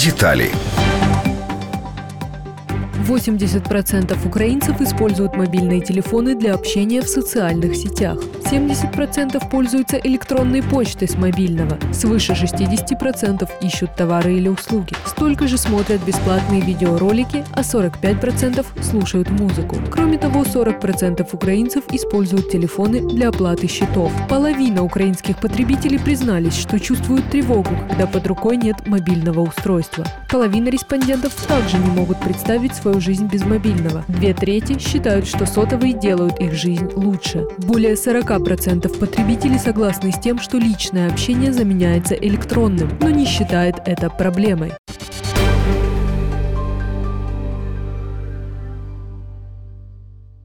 Детали. 80% украинцев используют мобильные телефоны для общения в социальных сетях. 70% пользуются электронной почтой с мобильного. Свыше 60% ищут товары или услуги. Столько же смотрят бесплатные видеоролики, а 45% слушают музыку. Кроме того, 40% украинцев используют телефоны для оплаты счетов. Половина украинских потребителей признались, что чувствуют тревогу, когда под рукой нет мобильного устройства. Половина респондентов также не могут представить свою жизнь без мобильного. Две трети считают, что сотовые делают их жизнь лучше. Более 40% потребителей согласны с тем, что личное общение заменяется электронным, но не считает это проблемой.